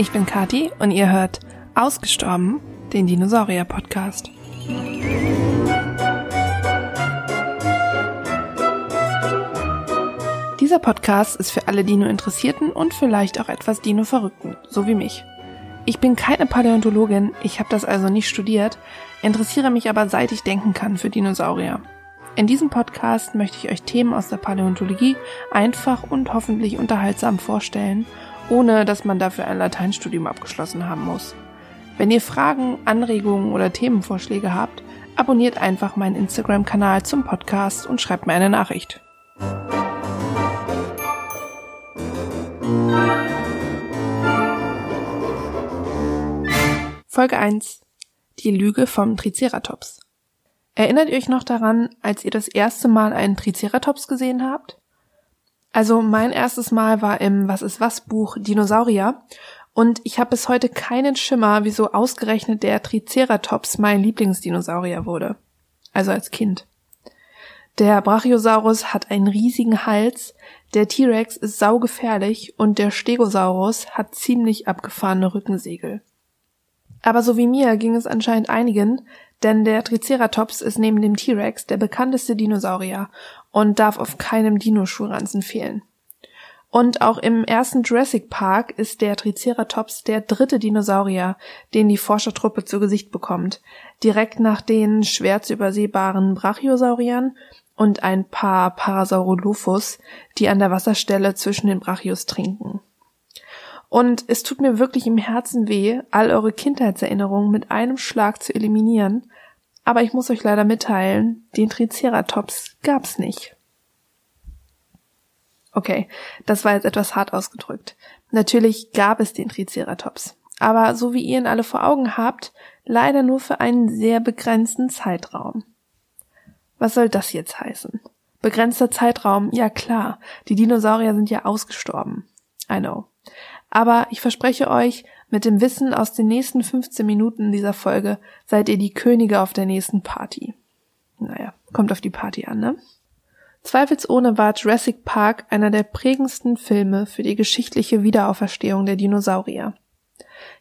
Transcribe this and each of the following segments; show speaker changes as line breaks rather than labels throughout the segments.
Ich bin Kati und ihr hört Ausgestorben, den Dinosaurier-Podcast. Dieser Podcast ist für alle Dino-Interessierten und vielleicht auch etwas Dino-Verrückten, so wie mich. Ich bin keine Paläontologin, ich habe das also nicht studiert, interessiere mich aber seit ich denken kann für Dinosaurier. In diesem Podcast möchte ich euch Themen aus der Paläontologie einfach und hoffentlich unterhaltsam vorstellen, ohne dass man dafür ein Lateinstudium abgeschlossen haben muss. Wenn ihr Fragen, Anregungen oder Themenvorschläge habt, abonniert einfach meinen Instagram-Kanal zum Podcast und schreibt mir eine Nachricht. Folge 1. Die Lüge vom Triceratops. Erinnert ihr euch noch daran, als ihr das erste Mal einen Triceratops gesehen habt? Also mein erstes Mal war im Was ist was Buch Dinosaurier und ich habe bis heute keinen Schimmer, wieso ausgerechnet der Triceratops mein Lieblingsdinosaurier wurde. Also als Kind. Der Brachiosaurus hat einen riesigen Hals, der T-Rex ist saugefährlich und der Stegosaurus hat ziemlich abgefahrene Rückensegel. Aber so wie mir ging es anscheinend einigen, denn der Triceratops ist neben dem T-Rex der bekannteste Dinosaurier und darf auf keinem Dinoschulranzen fehlen. Und auch im ersten Jurassic Park ist der Triceratops der dritte Dinosaurier, den die Forschertruppe zu Gesicht bekommt, direkt nach den schwer zu übersehbaren Brachiosauriern und ein paar Parasaurolophus, die an der Wasserstelle zwischen den Brachios trinken. Und es tut mir wirklich im Herzen weh, all eure Kindheitserinnerungen mit einem Schlag zu eliminieren, aber ich muss euch leider mitteilen, den Triceratops gab's nicht. Okay, das war jetzt etwas hart ausgedrückt. Natürlich gab es den Triceratops. Aber so wie ihr ihn alle vor Augen habt, leider nur für einen sehr begrenzten Zeitraum. Was soll das jetzt heißen? Begrenzter Zeitraum, ja klar, die Dinosaurier sind ja ausgestorben. I know. Aber ich verspreche euch, mit dem Wissen aus den nächsten 15 Minuten dieser Folge seid ihr die Könige auf der nächsten Party. Naja, kommt auf die Party an, ne? Zweifelsohne war Jurassic Park einer der prägendsten Filme für die geschichtliche Wiederauferstehung der Dinosaurier.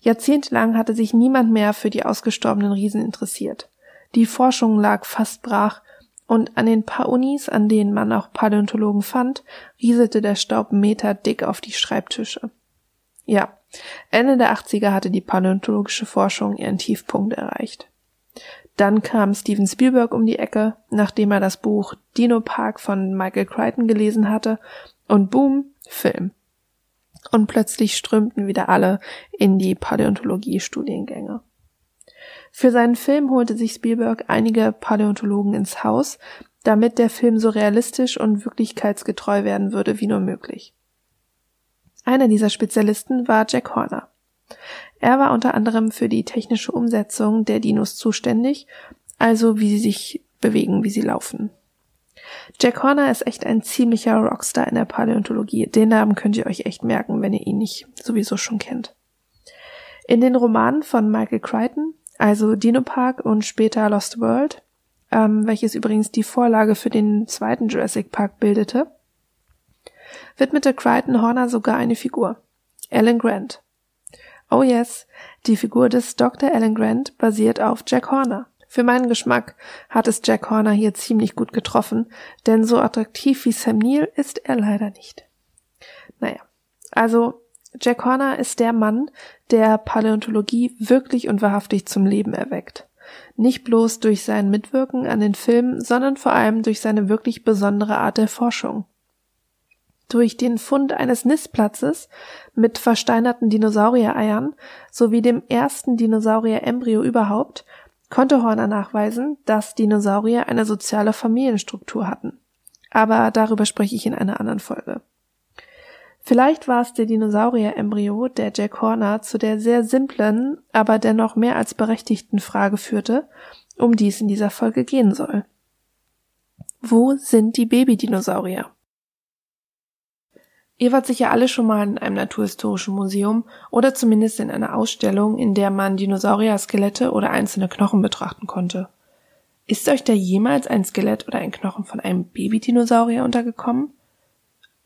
Jahrzehntelang hatte sich niemand mehr für die ausgestorbenen Riesen interessiert. Die Forschung lag fast brach und an den paar Unis, an denen man auch Paläontologen fand, rieselte der Staub Meter dick auf die Schreibtische. Ja, Ende der 80er hatte die paläontologische Forschung ihren Tiefpunkt erreicht. Dann kam Steven Spielberg um die Ecke, nachdem er das Buch Dino Park von Michael Crichton gelesen hatte, und boom, Film. Und plötzlich strömten wieder alle in die Paläontologie-Studiengänge. Für seinen Film holte sich Spielberg einige Paläontologen ins Haus, damit der Film so realistisch und wirklichkeitsgetreu werden würde wie nur möglich. Einer dieser Spezialisten war Jack Horner. Er war unter anderem für die technische Umsetzung der Dinos zuständig, also wie sie sich bewegen, wie sie laufen. Jack Horner ist echt ein ziemlicher Rockstar in der Paläontologie. Den Namen könnt ihr euch echt merken, wenn ihr ihn nicht sowieso schon kennt. In den Romanen von Michael Crichton, also Dino Park und später Lost World, ähm, welches übrigens die Vorlage für den zweiten Jurassic Park bildete, widmete Crichton Horner sogar eine Figur. Alan Grant. Oh yes, die Figur des Dr. Alan Grant basiert auf Jack Horner. Für meinen Geschmack hat es Jack Horner hier ziemlich gut getroffen, denn so attraktiv wie Sam Neill ist er leider nicht. Naja, also Jack Horner ist der Mann, der Paläontologie wirklich und wahrhaftig zum Leben erweckt. Nicht bloß durch sein Mitwirken an den Filmen, sondern vor allem durch seine wirklich besondere Art der Forschung. Durch den Fund eines Nistplatzes mit versteinerten Dinosauriereiern sowie dem ersten Dinosaurier-Embryo überhaupt konnte Horner nachweisen, dass Dinosaurier eine soziale Familienstruktur hatten. Aber darüber spreche ich in einer anderen Folge. Vielleicht war es der Dinosaurier-Embryo, der Jack Horner zu der sehr simplen, aber dennoch mehr als berechtigten Frage führte, um die es in dieser Folge gehen soll. Wo sind die Babydinosaurier? Ihr wart sicher alle schon mal in einem naturhistorischen Museum oder zumindest in einer Ausstellung, in der man Dinosaurier-Skelette oder einzelne Knochen betrachten konnte. Ist euch da jemals ein Skelett oder ein Knochen von einem Babydinosaurier untergekommen?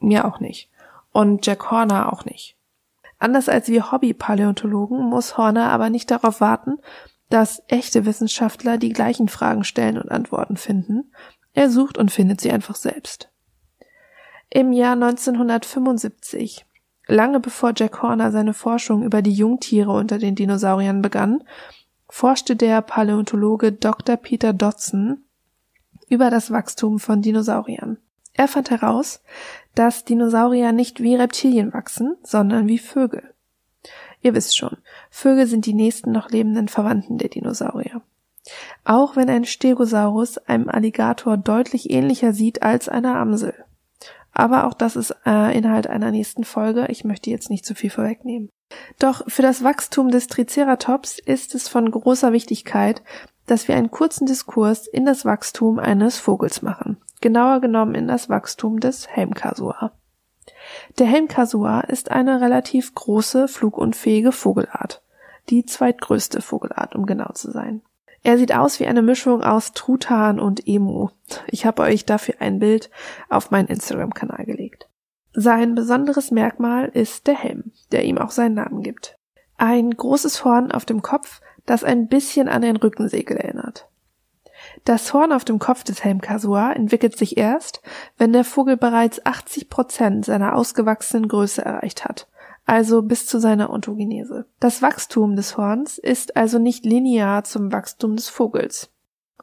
Mir auch nicht. Und Jack Horner auch nicht. Anders als wir Hobby-Paläontologen muss Horner aber nicht darauf warten, dass echte Wissenschaftler die gleichen Fragen stellen und Antworten finden. Er sucht und findet sie einfach selbst. Im Jahr 1975, lange bevor Jack Horner seine Forschung über die Jungtiere unter den Dinosauriern begann, forschte der Paläontologe Dr. Peter Dodson über das Wachstum von Dinosauriern. Er fand heraus, dass Dinosaurier nicht wie Reptilien wachsen, sondern wie Vögel. Ihr wisst schon, Vögel sind die nächsten noch lebenden Verwandten der Dinosaurier. Auch wenn ein Stegosaurus einem Alligator deutlich ähnlicher sieht als einer Amsel. Aber auch das ist äh, Inhalt einer nächsten Folge. Ich möchte jetzt nicht zu viel vorwegnehmen. Doch für das Wachstum des Triceratops ist es von großer Wichtigkeit, dass wir einen kurzen Diskurs in das Wachstum eines Vogels machen. Genauer genommen in das Wachstum des Helmkasua. Der Helmkasua ist eine relativ große, flugunfähige Vogelart. Die zweitgrößte Vogelart, um genau zu sein. Er sieht aus wie eine Mischung aus Truthahn und Emu. Ich habe euch dafür ein Bild auf meinen Instagram-Kanal gelegt. Sein besonderes Merkmal ist der Helm, der ihm auch seinen Namen gibt. Ein großes Horn auf dem Kopf, das ein bisschen an den Rückensegel erinnert. Das Horn auf dem Kopf des Helmkasua entwickelt sich erst, wenn der Vogel bereits 80 Prozent seiner ausgewachsenen Größe erreicht hat, also bis zu seiner Ontogenese. Das Wachstum des Horns ist also nicht linear zum Wachstum des Vogels.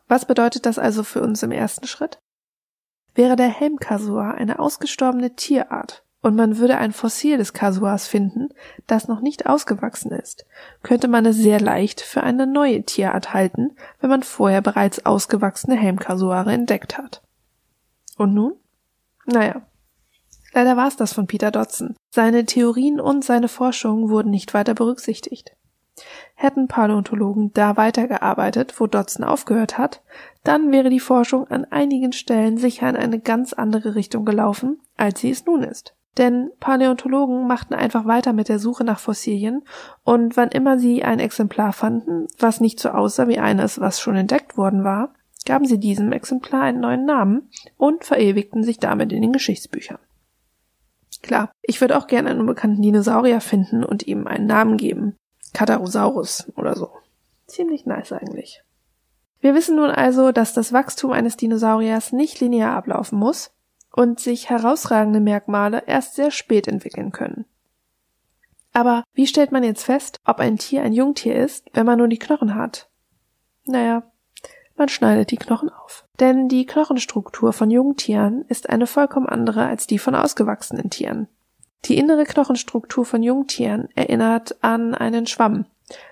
Was bedeutet das also für uns im ersten Schritt? Wäre der Helmkasua eine ausgestorbene Tierart, und man würde ein Fossil des Kasuas finden, das noch nicht ausgewachsen ist, könnte man es sehr leicht für eine neue Tierart halten, wenn man vorher bereits ausgewachsene Helmkasuare entdeckt hat. Und nun? Naja. Leider war es das von Peter Dodson. Seine Theorien und seine Forschung wurden nicht weiter berücksichtigt. Hätten Paläontologen da weitergearbeitet, wo Dodson aufgehört hat, dann wäre die Forschung an einigen Stellen sicher in eine ganz andere Richtung gelaufen, als sie es nun ist. Denn Paläontologen machten einfach weiter mit der Suche nach Fossilien und wann immer sie ein Exemplar fanden, was nicht so aussah wie eines, was schon entdeckt worden war, gaben sie diesem Exemplar einen neuen Namen und verewigten sich damit in den Geschichtsbüchern. Klar, ich würde auch gerne einen unbekannten Dinosaurier finden und ihm einen Namen geben. Katarosaurus oder so. Ziemlich nice eigentlich. Wir wissen nun also, dass das Wachstum eines Dinosauriers nicht linear ablaufen muss, und sich herausragende Merkmale erst sehr spät entwickeln können. Aber wie stellt man jetzt fest, ob ein Tier ein Jungtier ist, wenn man nur die Knochen hat? Naja, man schneidet die Knochen auf. Denn die Knochenstruktur von Jungtieren ist eine vollkommen andere als die von ausgewachsenen Tieren. Die innere Knochenstruktur von Jungtieren erinnert an einen Schwamm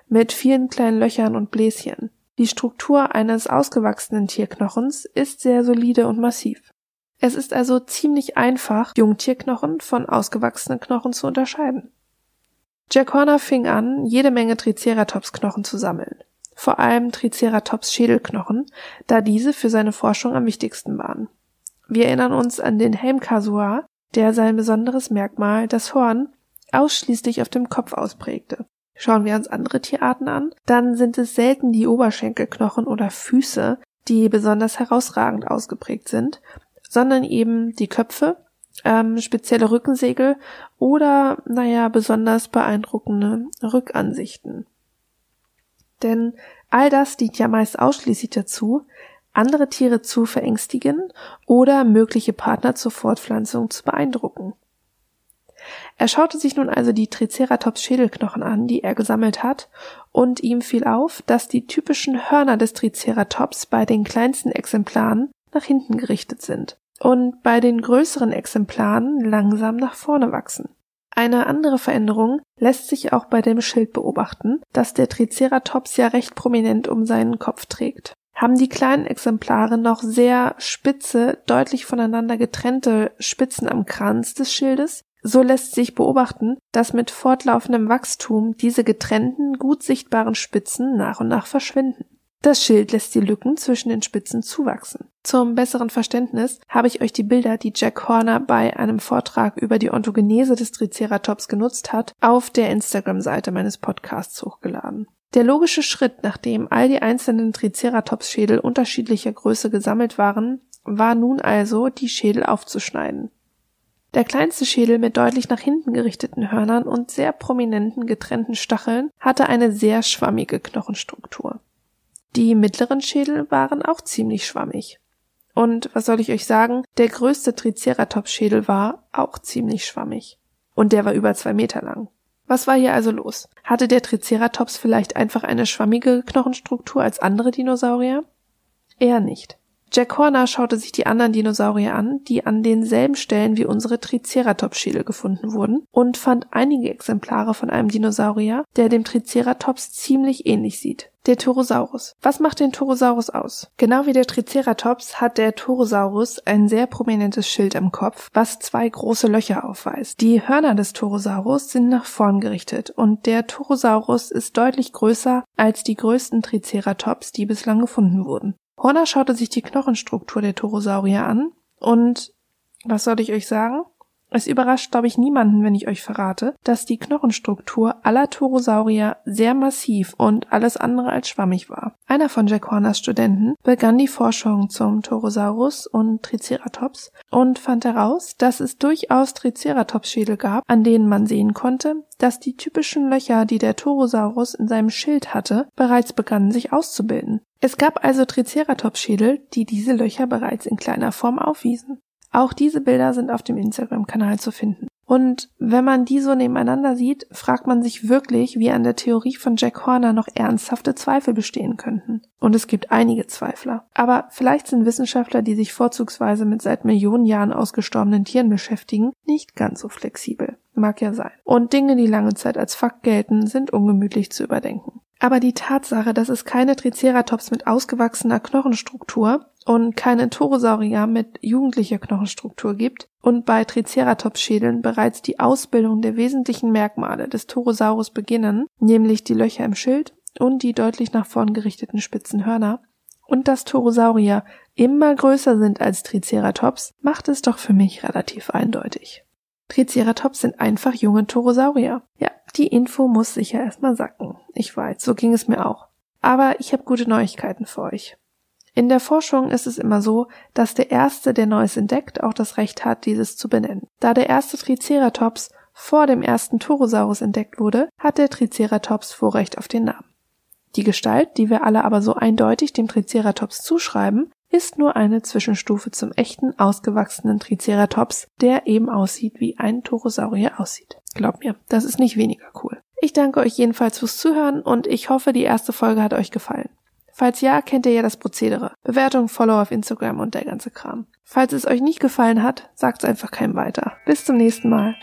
mit vielen kleinen Löchern und Bläschen. Die Struktur eines ausgewachsenen Tierknochens ist sehr solide und massiv. Es ist also ziemlich einfach, Jungtierknochen von ausgewachsenen Knochen zu unterscheiden. Jack Horner fing an, jede Menge Triceratops-Knochen zu sammeln. Vor allem Triceratops-Schädelknochen, da diese für seine Forschung am wichtigsten waren. Wir erinnern uns an den Helmkasua, der sein besonderes Merkmal, das Horn, ausschließlich auf dem Kopf ausprägte. Schauen wir uns andere Tierarten an, dann sind es selten die Oberschenkelknochen oder Füße, die besonders herausragend ausgeprägt sind, sondern eben die Köpfe, ähm, spezielle Rückensegel oder, naja, besonders beeindruckende Rückansichten. Denn all das dient ja meist ausschließlich dazu, andere Tiere zu verängstigen oder mögliche Partner zur Fortpflanzung zu beeindrucken. Er schaute sich nun also die Triceratops Schädelknochen an, die er gesammelt hat, und ihm fiel auf, dass die typischen Hörner des Triceratops bei den kleinsten Exemplaren nach hinten gerichtet sind und bei den größeren Exemplaren langsam nach vorne wachsen. Eine andere Veränderung lässt sich auch bei dem Schild beobachten, das der Triceratops ja recht prominent um seinen Kopf trägt. Haben die kleinen Exemplare noch sehr spitze, deutlich voneinander getrennte Spitzen am Kranz des Schildes, so lässt sich beobachten, dass mit fortlaufendem Wachstum diese getrennten, gut sichtbaren Spitzen nach und nach verschwinden. Das Schild lässt die Lücken zwischen den Spitzen zuwachsen. Zum besseren Verständnis habe ich euch die Bilder, die Jack Horner bei einem Vortrag über die Ontogenese des Triceratops genutzt hat, auf der Instagram-Seite meines Podcasts hochgeladen. Der logische Schritt, nachdem all die einzelnen Triceratops-Schädel unterschiedlicher Größe gesammelt waren, war nun also, die Schädel aufzuschneiden. Der kleinste Schädel mit deutlich nach hinten gerichteten Hörnern und sehr prominenten getrennten Stacheln hatte eine sehr schwammige Knochenstruktur. Die mittleren Schädel waren auch ziemlich schwammig. Und was soll ich euch sagen, der größte Triceratops-Schädel war auch ziemlich schwammig. Und der war über zwei Meter lang. Was war hier also los? Hatte der Triceratops vielleicht einfach eine schwammige Knochenstruktur als andere Dinosaurier? Eher nicht. Jack Horner schaute sich die anderen Dinosaurier an, die an denselben Stellen wie unsere Triceratops-Schädel gefunden wurden, und fand einige Exemplare von einem Dinosaurier, der dem Triceratops ziemlich ähnlich sieht. Der Torosaurus. Was macht den Torosaurus aus? Genau wie der Triceratops hat der Torosaurus ein sehr prominentes Schild am Kopf, was zwei große Löcher aufweist. Die Hörner des Torosaurus sind nach vorn gerichtet und der Torosaurus ist deutlich größer als die größten Triceratops, die bislang gefunden wurden. Horner schaute sich die Knochenstruktur der Torosaurier an und was soll ich euch sagen? Es überrascht, glaube ich, niemanden, wenn ich euch verrate, dass die Knochenstruktur aller Torosaurier sehr massiv und alles andere als schwammig war. Einer von Jack Horners Studenten begann die Forschung zum Torosaurus und Triceratops und fand heraus, dass es durchaus Triceratops-Schädel gab, an denen man sehen konnte, dass die typischen Löcher, die der Torosaurus in seinem Schild hatte, bereits begannen sich auszubilden. Es gab also Triceratops-Schädel, die diese Löcher bereits in kleiner Form aufwiesen. Auch diese Bilder sind auf dem Instagram-Kanal zu finden. Und wenn man die so nebeneinander sieht, fragt man sich wirklich, wie an der Theorie von Jack Horner noch ernsthafte Zweifel bestehen könnten. Und es gibt einige Zweifler. Aber vielleicht sind Wissenschaftler, die sich vorzugsweise mit seit Millionen Jahren ausgestorbenen Tieren beschäftigen, nicht ganz so flexibel. Mag ja sein. Und Dinge, die lange Zeit als Fakt gelten, sind ungemütlich zu überdenken. Aber die Tatsache, dass es keine Triceratops mit ausgewachsener Knochenstruktur und keine Torosaurier mit jugendlicher Knochenstruktur gibt und bei Triceratops-Schädeln bereits die Ausbildung der wesentlichen Merkmale des Torosaurus beginnen, nämlich die Löcher im Schild und die deutlich nach vorn gerichteten spitzen Hörner, und dass Torosaurier immer größer sind als Triceratops, macht es doch für mich relativ eindeutig. Triceratops sind einfach junge Torosaurier. Ja, die Info muss sicher erstmal sacken. Ich weiß, so ging es mir auch. Aber ich habe gute Neuigkeiten für euch. In der Forschung ist es immer so, dass der Erste, der Neues entdeckt, auch das Recht hat, dieses zu benennen. Da der erste Triceratops vor dem ersten Torosaurus entdeckt wurde, hat der Triceratops Vorrecht auf den Namen. Die Gestalt, die wir alle aber so eindeutig dem Triceratops zuschreiben, ist nur eine Zwischenstufe zum echten, ausgewachsenen Triceratops, der eben aussieht, wie ein Torosaurier aussieht. Glaubt mir, das ist nicht weniger cool. Ich danke euch jedenfalls fürs Zuhören und ich hoffe, die erste Folge hat euch gefallen. Falls ja, kennt ihr ja das Prozedere. Bewertung, Follow auf Instagram und der ganze Kram. Falls es euch nicht gefallen hat, sagt's einfach keinem weiter. Bis zum nächsten Mal.